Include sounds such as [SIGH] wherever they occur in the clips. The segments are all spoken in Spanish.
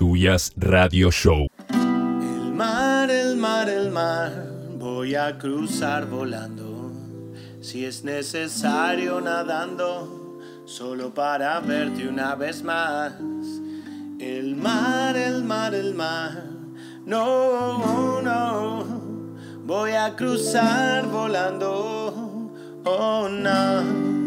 Tuyas Radio Show. El mar, el mar, el mar, voy a cruzar volando. Si es necesario nadando, solo para verte una vez más. El mar, el mar, el mar, no, no, voy a cruzar volando. Oh, no.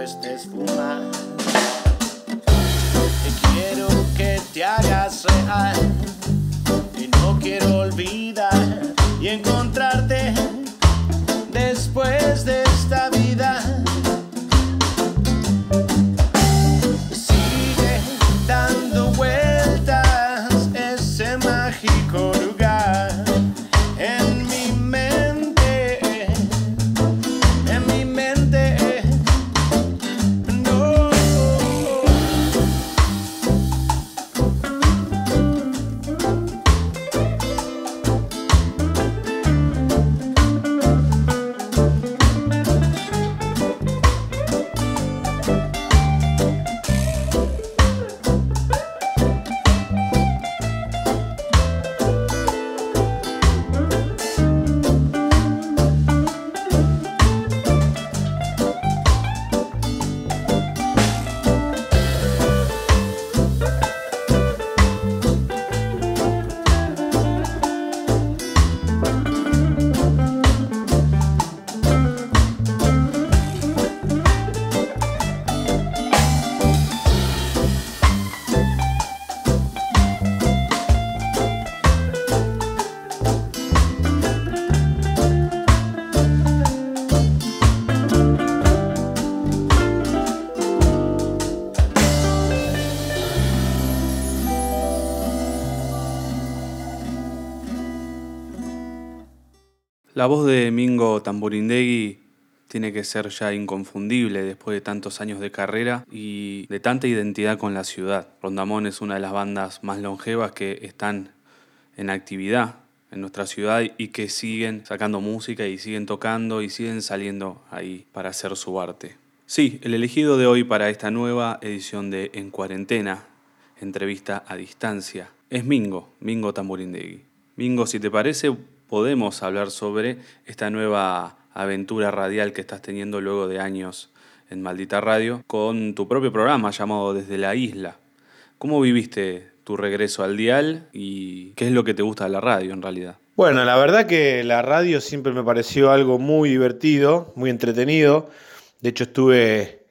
cueste fumar. Te quiero que te hagas real y no quiero olvidar. La voz de Mingo Tamborindegui tiene que ser ya inconfundible después de tantos años de carrera y de tanta identidad con la ciudad. Rondamón es una de las bandas más longevas que están en actividad en nuestra ciudad y que siguen sacando música y siguen tocando y siguen saliendo ahí para hacer su arte. Sí, el elegido de hoy para esta nueva edición de En Cuarentena entrevista a distancia. Es Mingo, Mingo Tamborindegui. Mingo, si te parece, podemos hablar sobre esta nueva aventura radial que estás teniendo luego de años en Maldita Radio con tu propio programa llamado Desde la Isla. ¿Cómo viviste tu regreso al dial y qué es lo que te gusta de la radio en realidad? Bueno, la verdad que la radio siempre me pareció algo muy divertido, muy entretenido. De hecho, estuve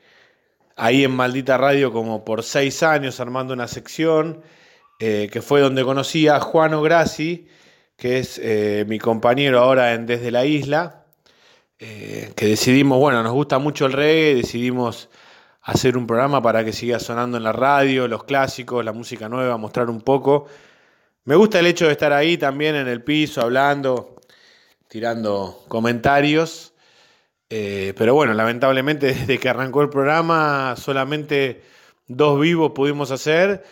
ahí en Maldita Radio como por seis años armando una sección, eh, que fue donde conocí a Juano Grassi, que es eh, mi compañero ahora en Desde la Isla, eh, que decidimos, bueno, nos gusta mucho el reggae, decidimos hacer un programa para que siga sonando en la radio, los clásicos, la música nueva, mostrar un poco. Me gusta el hecho de estar ahí también en el piso, hablando, tirando comentarios. Eh, pero bueno, lamentablemente [LAUGHS] desde que arrancó el programa solamente dos vivos pudimos hacer,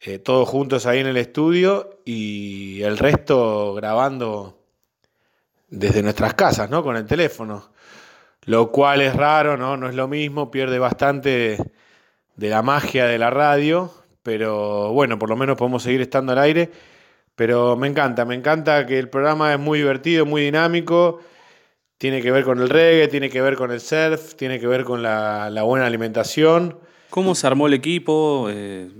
eh, todos juntos ahí en el estudio y el resto grabando desde nuestras casas, ¿no? Con el teléfono. Lo cual es raro, ¿no? No es lo mismo, pierde bastante de la magia de la radio, pero bueno, por lo menos podemos seguir estando al aire. Pero me encanta, me encanta que el programa es muy divertido, muy dinámico. Tiene que ver con el reggae, tiene que ver con el surf, tiene que ver con la, buena alimentación. ¿Cómo se armó el equipo? Eh,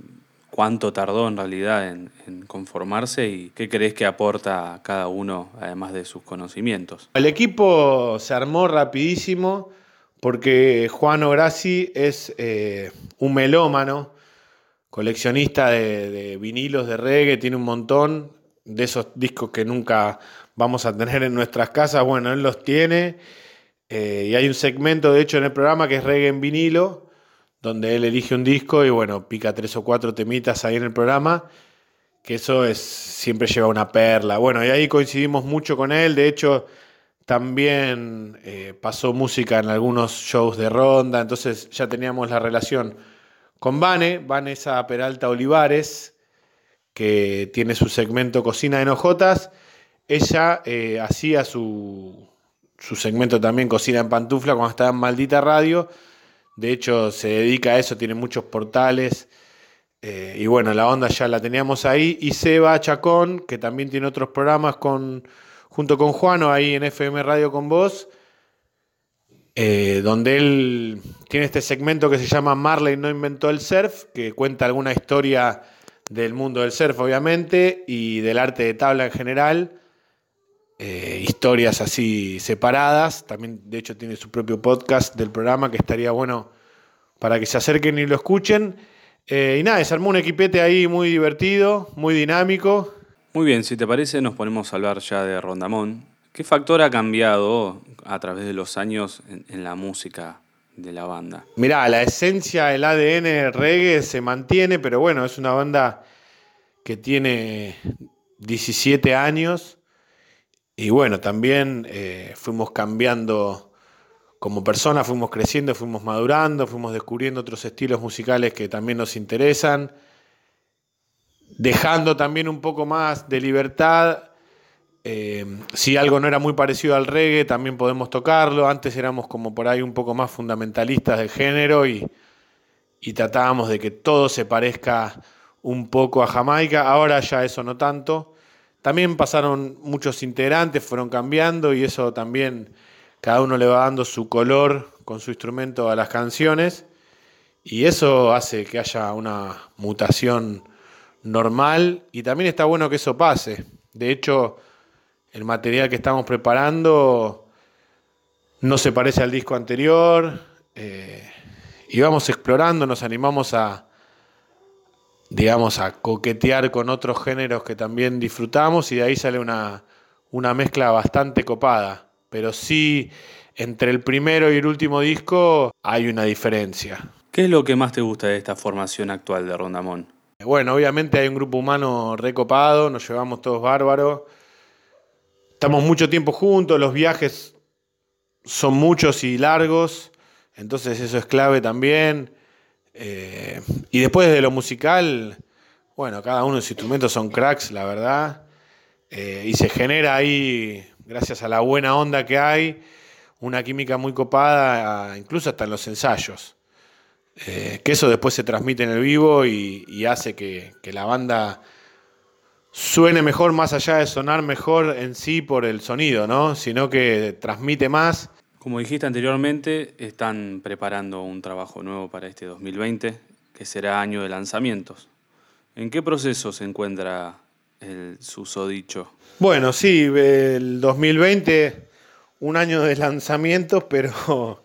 ¿Cuánto tardó en realidad en, conformarse? ¿Y qué crees que aporta cada uno, además de sus conocimientos? El equipo se armó rapidísimo porque Juan Grassi es eh, un melómano coleccionista de, vinilos de reggae, tiene un montón de esos discos que nunca vamos a tener en nuestras casas. Bueno, él los tiene. Eh, y hay un segmento, de hecho, en el programa que es reggae en vinilo, donde él elige un disco y bueno, pica tres o cuatro temitas ahí en el programa, que eso es, siempre lleva una perla. Bueno, y ahí coincidimos mucho con él, de hecho, también eh, pasó música en algunos shows de ronda, entonces ya teníamos la relación con Vane, Vanessa Peralta Olivares, que tiene su segmento Cocina de Nojotas. Ella eh, hacía su, su segmento también Cocina en Pantufla cuando estaba en Maldita Radio. De hecho, se dedica a eso, tiene muchos portales. Eh, y bueno, la onda ya la teníamos ahí. Y Seba Chacón, que también tiene otros programas con, junto con Juano ahí en FM Radio con vos. Eh, donde él tiene este segmento que se llama Marley no inventó el surf, que cuenta alguna historia del mundo del surf, obviamente, y del arte de tabla en general. Eh, historias así separadas. También, de hecho, tiene su propio podcast del programa que estaría bueno para que se acerquen y lo escuchen. Eh, y nada, se armó un equipete ahí muy divertido, muy dinámico. Muy bien, si te parece, nos ponemos a hablar ya de Rondamón. ¿Qué factor ha cambiado a través de los años en, la música de la banda? Mirá, la esencia, el ADN reggae se mantiene, pero bueno, es una banda que tiene 17 años y bueno, también eh, fuimos cambiando como personas, fuimos creciendo, fuimos madurando, fuimos descubriendo otros estilos musicales que también nos interesan, dejando también un poco más de libertad eh, si algo no era muy parecido al reggae, también podemos tocarlo. Antes éramos como por ahí un poco más fundamentalistas del género y, tratábamos de que todo se parezca un poco a Jamaica. Ahora ya eso no tanto. También pasaron muchos integrantes, fueron cambiando y eso también cada uno le va dando su color con su instrumento a las canciones. Y eso hace que haya una mutación normal y también está bueno que eso pase. De hecho, el material que estamos preparando no se parece al disco anterior. Eh, y vamos explorando, nos animamos a, digamos, a coquetear con otros géneros que también disfrutamos y de ahí sale una, una mezcla bastante copada. Pero sí, entre el primero y el último disco hay una diferencia. ¿Qué es lo que más te gusta de esta formación actual de Rondamón? Bueno, obviamente hay un grupo humano recopado, nos llevamos todos bárbaros. Estamos mucho tiempo juntos, los viajes son muchos y largos, entonces eso es clave también. Eh, y después de lo musical, bueno, cada uno de sus instrumentos son cracks, la verdad. Eh, y se genera ahí, gracias a la buena onda que hay, una química muy copada, incluso hasta en los ensayos. eh, que eso después se transmite en el vivo y, hace que, la banda suene mejor más allá de sonar mejor en sí por el sonido, ¿no? Sino que transmite más. Como dijiste anteriormente, están preparando un trabajo nuevo para este 2020, que será año de lanzamientos. ¿En qué proceso se encuentra el susodicho? Bueno, sí, el 2020, un año de lanzamientos, pero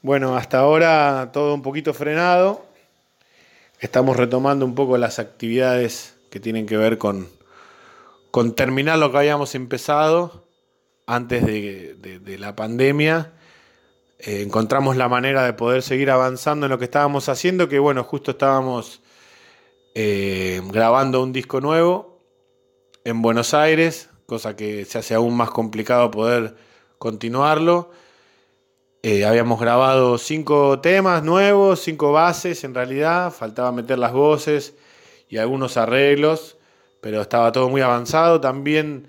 bueno, hasta ahora todo un poquito frenado. Estamos retomando un poco las actividades que tienen que ver con, con terminar lo que habíamos empezado antes de, la pandemia. Eh, encontramos la manera de poder seguir avanzando en lo que estábamos haciendo, que bueno, justo estábamos eh, grabando un disco nuevo en Buenos Aires, cosa que se hace aún más complicado poder continuarlo. Eh, habíamos grabado cinco temas nuevos, cinco bases en realidad, faltaba meter las voces y algunos arreglos, pero estaba todo muy avanzado. También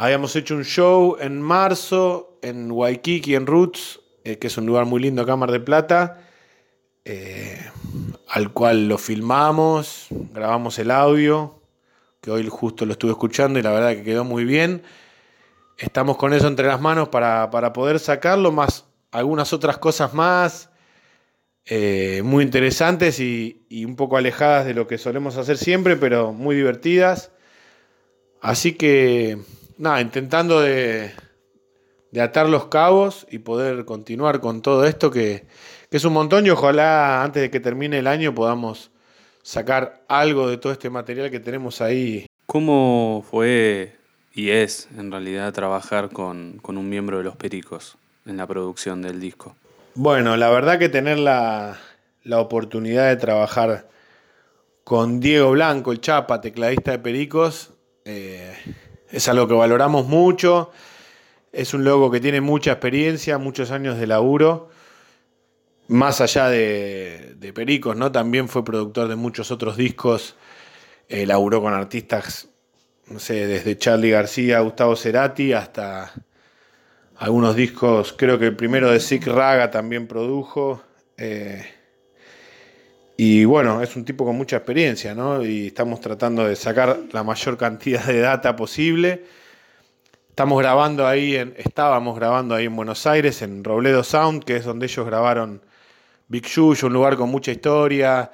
habíamos hecho un show en marzo en Waikiki, en Roots, eh, que es un lugar muy lindo acá Mar de Plata, eh, al cual lo filmamos, grabamos el audio, que hoy justo lo estuve escuchando y la verdad que quedó muy bien. Estamos con eso entre las manos para, para poder sacarlo, más algunas otras cosas más eh, muy interesantes y, un poco alejadas de lo que solemos hacer siempre, pero muy divertidas. Así que, nada, intentando de, atar los cabos y poder continuar con todo esto que, que es un montón y ojalá antes de que termine el año podamos sacar algo de todo este material que tenemos ahí. ¿Cómo fue y es en realidad trabajar con, con un miembro de los Pericos? en la producción del disco? Bueno, la verdad que tener la, oportunidad de trabajar con Diego Blanco, el Chapa, tecladista de Pericos, eh, es algo que valoramos mucho. Es un loco que tiene mucha experiencia, muchos años de laburo. Más allá de, Pericos, ¿no? También fue productor de muchos otros discos. Eh, laburó con artistas, no sé, desde Charlie García, Gustavo Cerati, hasta algunos discos, creo que el primero de Sick Raga también produjo. Eh, y bueno, es un tipo con mucha experiencia, ¿no? Y estamos tratando de sacar la mayor cantidad de data posible. Estamos grabando ahí, en, estábamos grabando ahí en Buenos Aires, en Robledo Sound, que es donde ellos grabaron Big Yuyo, un lugar con mucha historia.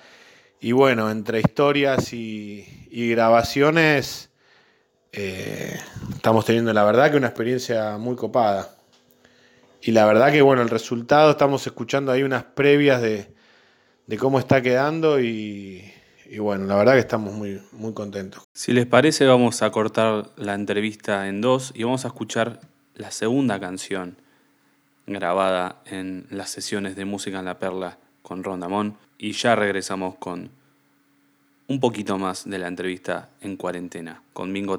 Y bueno, entre historias y, grabaciones, eh, estamos teniendo la verdad que una experiencia muy copada. Y la verdad que bueno, el resultado, estamos escuchando ahí unas previas de, cómo está quedando y, bueno, la verdad que estamos muy, muy contentos. Si les parece, vamos a cortar la entrevista en dos y vamos a escuchar la segunda canción grabada en las sesiones de Música en la Perla con Rondamón y ya regresamos con un poquito más de la entrevista en cuarentena con Mingo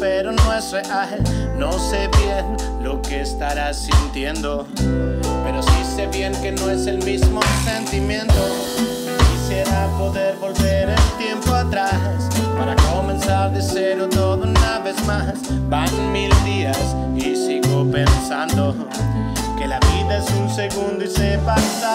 Pero no es real. No sé bien lo que estarás sintiendo, pero sí sé bien que no es el mismo sentimiento. Quisiera poder volver el tiempo atrás para comenzar de cero todo una vez más. Van mil días y sigo pensando que la vida es un segundo y se pasa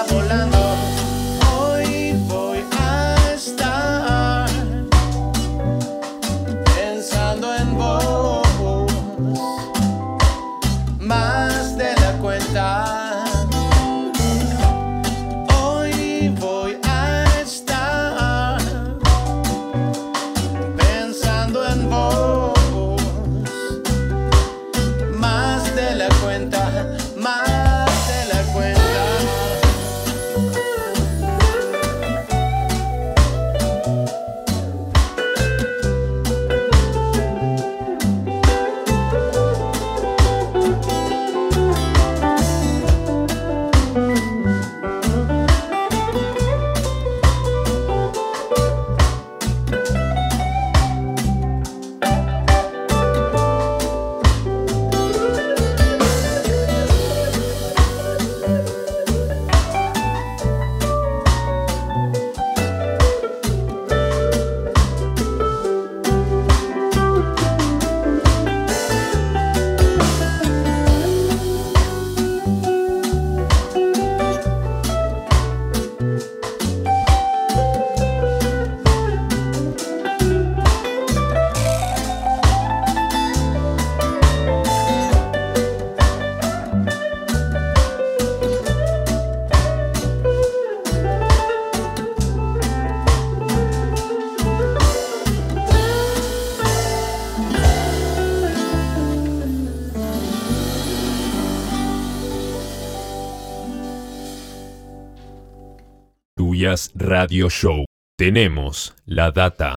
Radio Show. Tenemos la data.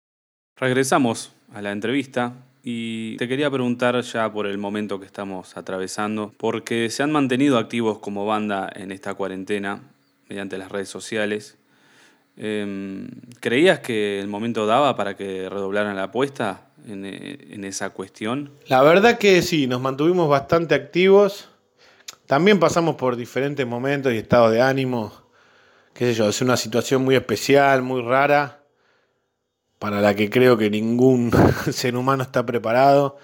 Regresamos a la entrevista y te quería preguntar ya por el momento que estamos atravesando, porque se han mantenido activos como banda en esta cuarentena mediante las redes sociales. Em, ¿Creías que el momento daba para que redoblaran la apuesta en, eh, en esa cuestión? La verdad que sí, nos mantuvimos bastante activos. También pasamos por diferentes momentos y estados de ánimo. Qué sé yo, es una situación muy especial, muy rara, para la que creo que ningún [LAUGHS] ser humano está preparado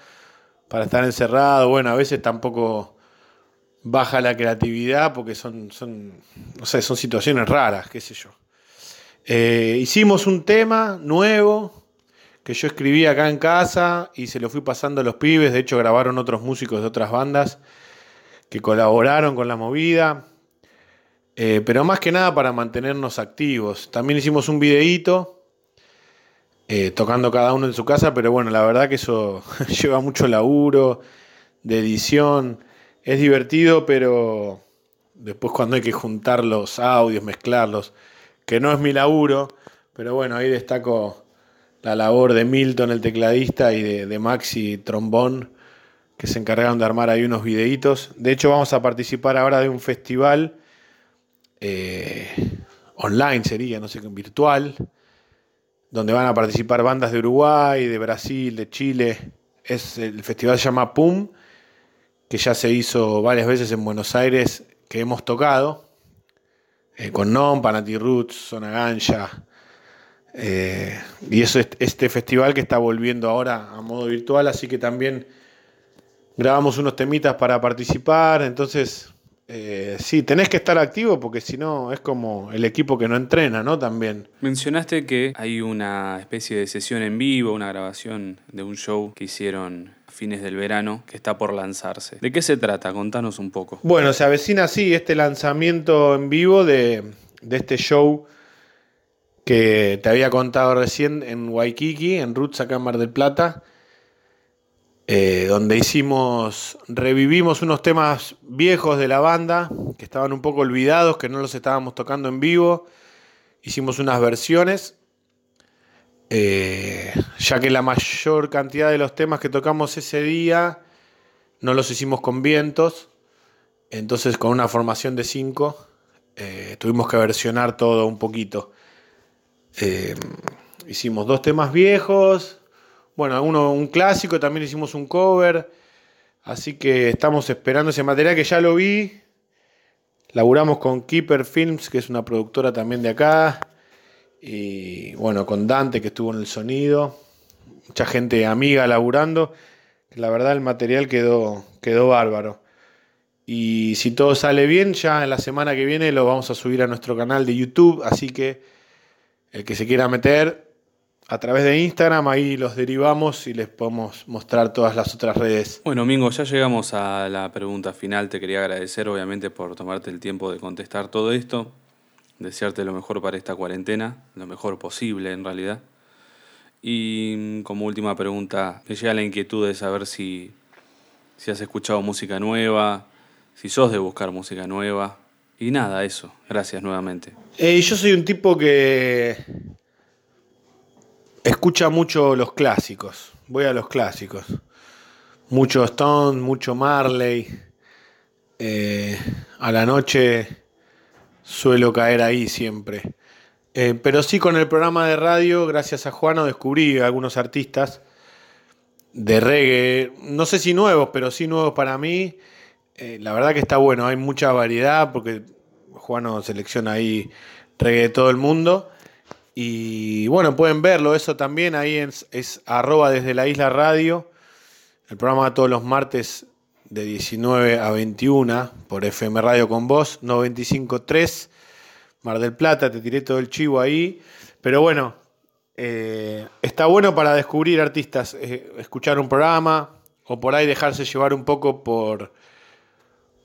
para estar encerrado. Bueno, a veces tampoco baja la creatividad porque son, son, son situaciones raras, qué sé yo. Eh, hicimos un tema nuevo que yo escribí acá en casa y se lo fui pasando a los pibes. De hecho, grabaron otros músicos de otras bandas que colaboraron con la movida. Eh, pero más que nada para mantenernos activos. También hicimos un videíto eh, tocando cada uno en su casa, pero bueno, la verdad que eso [LAUGHS] lleva mucho laburo de edición. Es divertido, pero después cuando hay que juntar los audios, mezclarlos, que no es mi laburo, pero bueno, ahí destaco la labor de Milton, el tecladista, y de, de Maxi Trombón, que se encargaron de armar ahí unos videitos. De hecho, vamos a participar ahora de un festival eh, online, sería, no sé, virtual, donde van a participar bandas de Uruguay, de Brasil, de Chile. Es, el festival se llama PUM, que ya se hizo varias veces en Buenos Aires, que hemos tocado, eh, con Non, Panati Roots, Zona Ganja. Eh, y eso es este festival que está volviendo ahora a modo virtual, así que también grabamos unos temitas para participar. Entonces, eh, sí, tenés que estar activo porque si no es como el equipo que no entrena, ¿no? También. Mencionaste que hay una especie de sesión en vivo, una grabación de un show que hicieron a fines del verano que está por lanzarse. ¿De qué se trata? Contanos un poco. Bueno, se avecina así este lanzamiento en vivo de, de este show que te había contado recién en Waikiki, en Roots acá en Mar del Plata, eh, donde hicimos, revivimos unos temas viejos de la banda, que estaban un poco olvidados, que no los estábamos tocando en vivo, hicimos unas versiones, eh, ya que la mayor cantidad de los temas que tocamos ese día no los hicimos con vientos, entonces con una formación de cinco eh, tuvimos que versionar todo un poquito. Eh, hicimos dos temas viejos, bueno, un clásico, también hicimos un cover, así que estamos esperando ese material que ya lo vi. Laburamos con Keeper Films, que es una productora también de acá, y bueno, con Dante, que estuvo en el sonido, mucha gente amiga laburando, la verdad el material quedó, quedó bárbaro. Y si todo sale bien, ya en la semana que viene lo vamos a subir a nuestro canal de YouTube. Así que el que se quiera meter a través de Instagram, ahí los derivamos y les podemos mostrar todas las otras redes. Bueno, Mingo, ya llegamos a la pregunta final. Te quería agradecer, obviamente, por tomarte el tiempo de contestar todo esto. Desearte lo mejor para esta cuarentena, lo mejor posible en realidad. Y como última pregunta, me llega la inquietud de saber si, si has escuchado música nueva, si sos de buscar música nueva. Y nada, eso. Gracias nuevamente. Eh, yo soy un tipo que escucha mucho los clásicos. Voy a los clásicos. Mucho Stone, mucho Marley. Eh, a la noche suelo caer ahí siempre. Eh, pero sí con el programa de radio, gracias a Juano, descubrí algunos artistas de reggae, no sé si nuevos, pero sí nuevos para mí, eh, la verdad que está bueno, hay mucha variedad porque Juano selecciona ahí reggae de todo el mundo. Y bueno, pueden verlo, eso también ahí es, es arroba desde la isla radio. El programa todos los martes de 19 a 21 por FM Radio con Voz, 95.3, Mar del Plata, te tiré todo el chivo ahí. Pero bueno, eh, está bueno para descubrir artistas, eh, escuchar un programa o por ahí dejarse llevar un poco por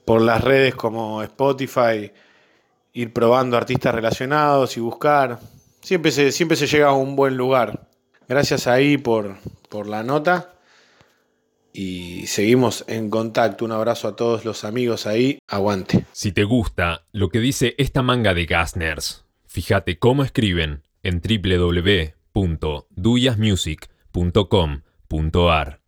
por las redes como Spotify, ir probando artistas relacionados y buscar. Siempre se, llega a un buen lugar. Gracias ahí por, por la nota. Y seguimos en contacto. Un abrazo a todos los amigos ahí. Aguante. Si te gusta lo que dice esta manga de Gasners, fíjate cómo escriben en www.duyasmusic.com.ar.